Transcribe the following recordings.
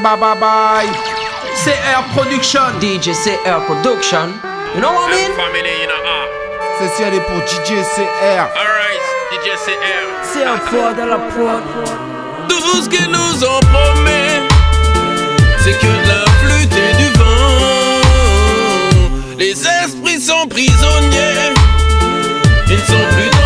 bye bye bye. CR Production. DJ CR Production. You know what I mean? Family, you know, ah. Ceci elle est pour DJ CR. Alright, DJ CR. C'est un poids dans la prod. Tout ce qu'ils nous ont promis, c'est que de la flûte et du vent. Les esprits sont prisonniers, ils ne sont plus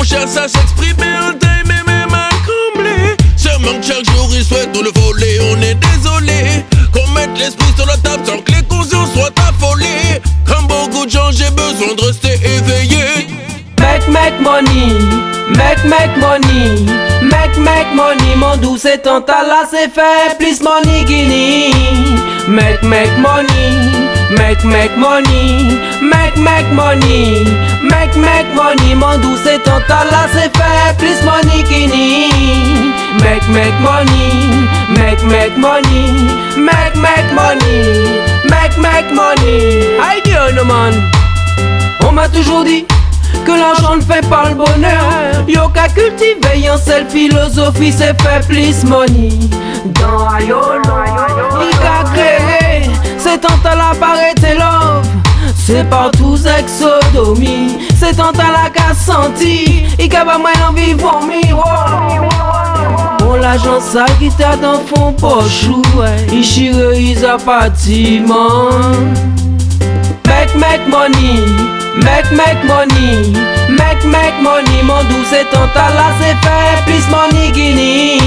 On cherche à s'exprimer, un time et même à combler. Ce manque chaque jour, il souhaite nous le voler. On est désolé qu'on mette l'esprit sur la table sans que les consciences soient affolées. Comme beaucoup de gens, j'ai besoin de rester éveillé. Make, make money, make, make money, make, make money, mon doux c'est tant là c'est fait, please money guinea. Make, make money, make, make money, make, make money, make, make money, mon doux c'est tant là c'est fait, please money guinea. Make, make money, make, make money, make, make money, make, make money. I do no man. On m'a toujours dit que l'argent ne fait pas le bonheur. Yo qu'à cultiver en seule philosophie, c'est fait plus money. Dans Ayolo, c'est tant à la parité love. C'est partout exodomie, c'est tant à la casse senti. A pas moins envie vomir. Bon l'agent ça qui t'a dans fond poche. Il chire ils a bâtiment Make make money, make make money, make make money, mon doux c'est tant là c'est fait, plus money guinea.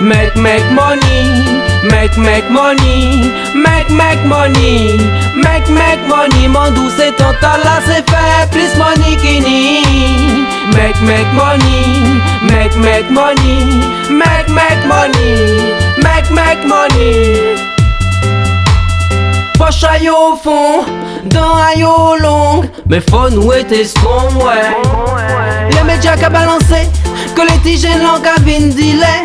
Make make money, make make money, make make money, make make money, mon doux c'est tant là c'est fait, plus money guinea. Make make money, make make money, make make money, make make money. Poche aille au fond, dans au long Mais faut nous être strong, ouais Les médias qu'a balancé, que les tigènes qu'à vin delay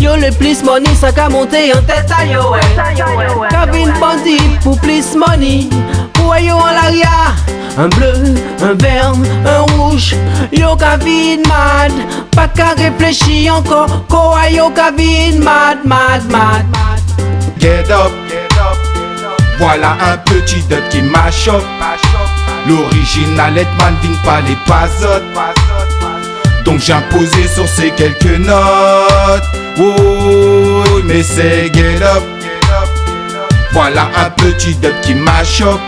Yo le plus money, ça qu'a monté en tête à yo, ouais. Vin bandit pour plus money. Pour yo en l'arrière un bleu, un vert, un rouge. Yo vin mad Pas qu'à réfléchir encore. Quoi yo mad, mad, mad, mad. Get up, Voilà un petit dot qui m'achoppe. L'original Edman vient pas les pasotes. Donc imposé sur ces quelques notes. Oh, mais c'est get up. Voilà un petit dot qui m'achoppe.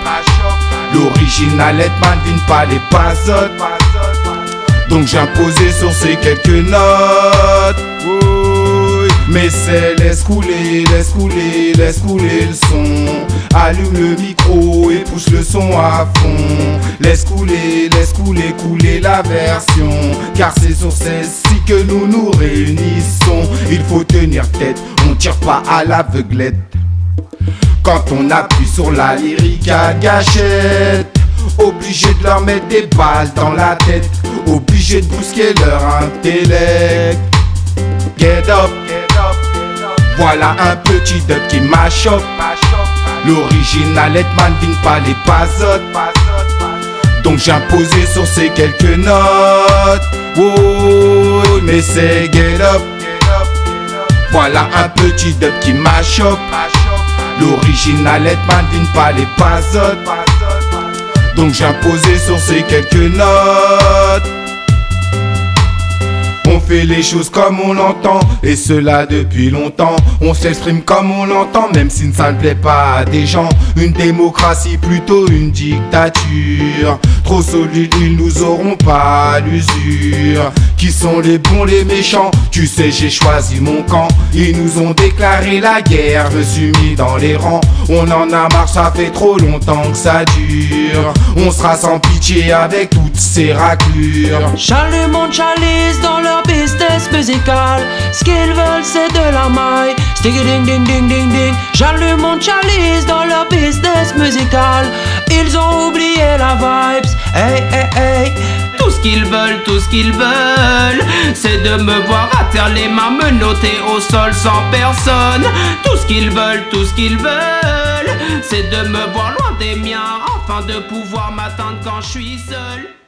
L'original Edman vient pas les pasotes. Donc imposé sur ces quelques notes. Oui, mais c'est laisse couler, laisse couler, laisse couler le son. Allume le micro et pousse le son à fond. Laisse couler, laisse couler, couler la version. Car c'est sur celle-ci que nous nous réunissons. Il faut tenir tête, on tire pas à l'aveuglette. Quand on appuie sur la lyrique à gâchette Obligé de leur mettre des balles dans la tête Obligé de bousquer leur intellect Get up, Voilà un petit dub qui m'achoppe. L'original Hetman vigne pas les pasotes. Donc imposé sur ces quelques notes. Oh, mais c'est get up. Voilà un petit dub qui m'achoppe. L'original Hetman vigne pas les pasotes. Donc imposé sur ces quelques notes. Fait les choses comme on l'entend, et cela depuis longtemps. On s'exprime comme on l'entend, même si ça ne plaît pas à des gens. Une démocratie plutôt une dictature. Trop solide, ils nous auront pas l'usure. Qui sont les bons, les méchants? Tu sais, j'ai choisi mon camp. Ils nous ont déclaré la guerre, me suis mis dans les rangs. On en a marre, ça fait trop longtemps que ça dure. On sera sans pitié avec toutes ces raclures. Charles monde chalice dans leur business musical. Ce qu'ils veulent, c'est de la maille. Stick ding ding ding ding ding. J'allume chalice dans leur business musical. Ils ont oublié la vibes. Hey, hey, hey. Tout ce qu'ils veulent, tout ce qu'ils veulent, c'est de me voir à terre les mains menottées au sol sans personne. Tout ce qu'ils veulent, tout ce qu'ils veulent, c'est de me voir loin des miens afin de pouvoir m'atteindre quand je suis seul.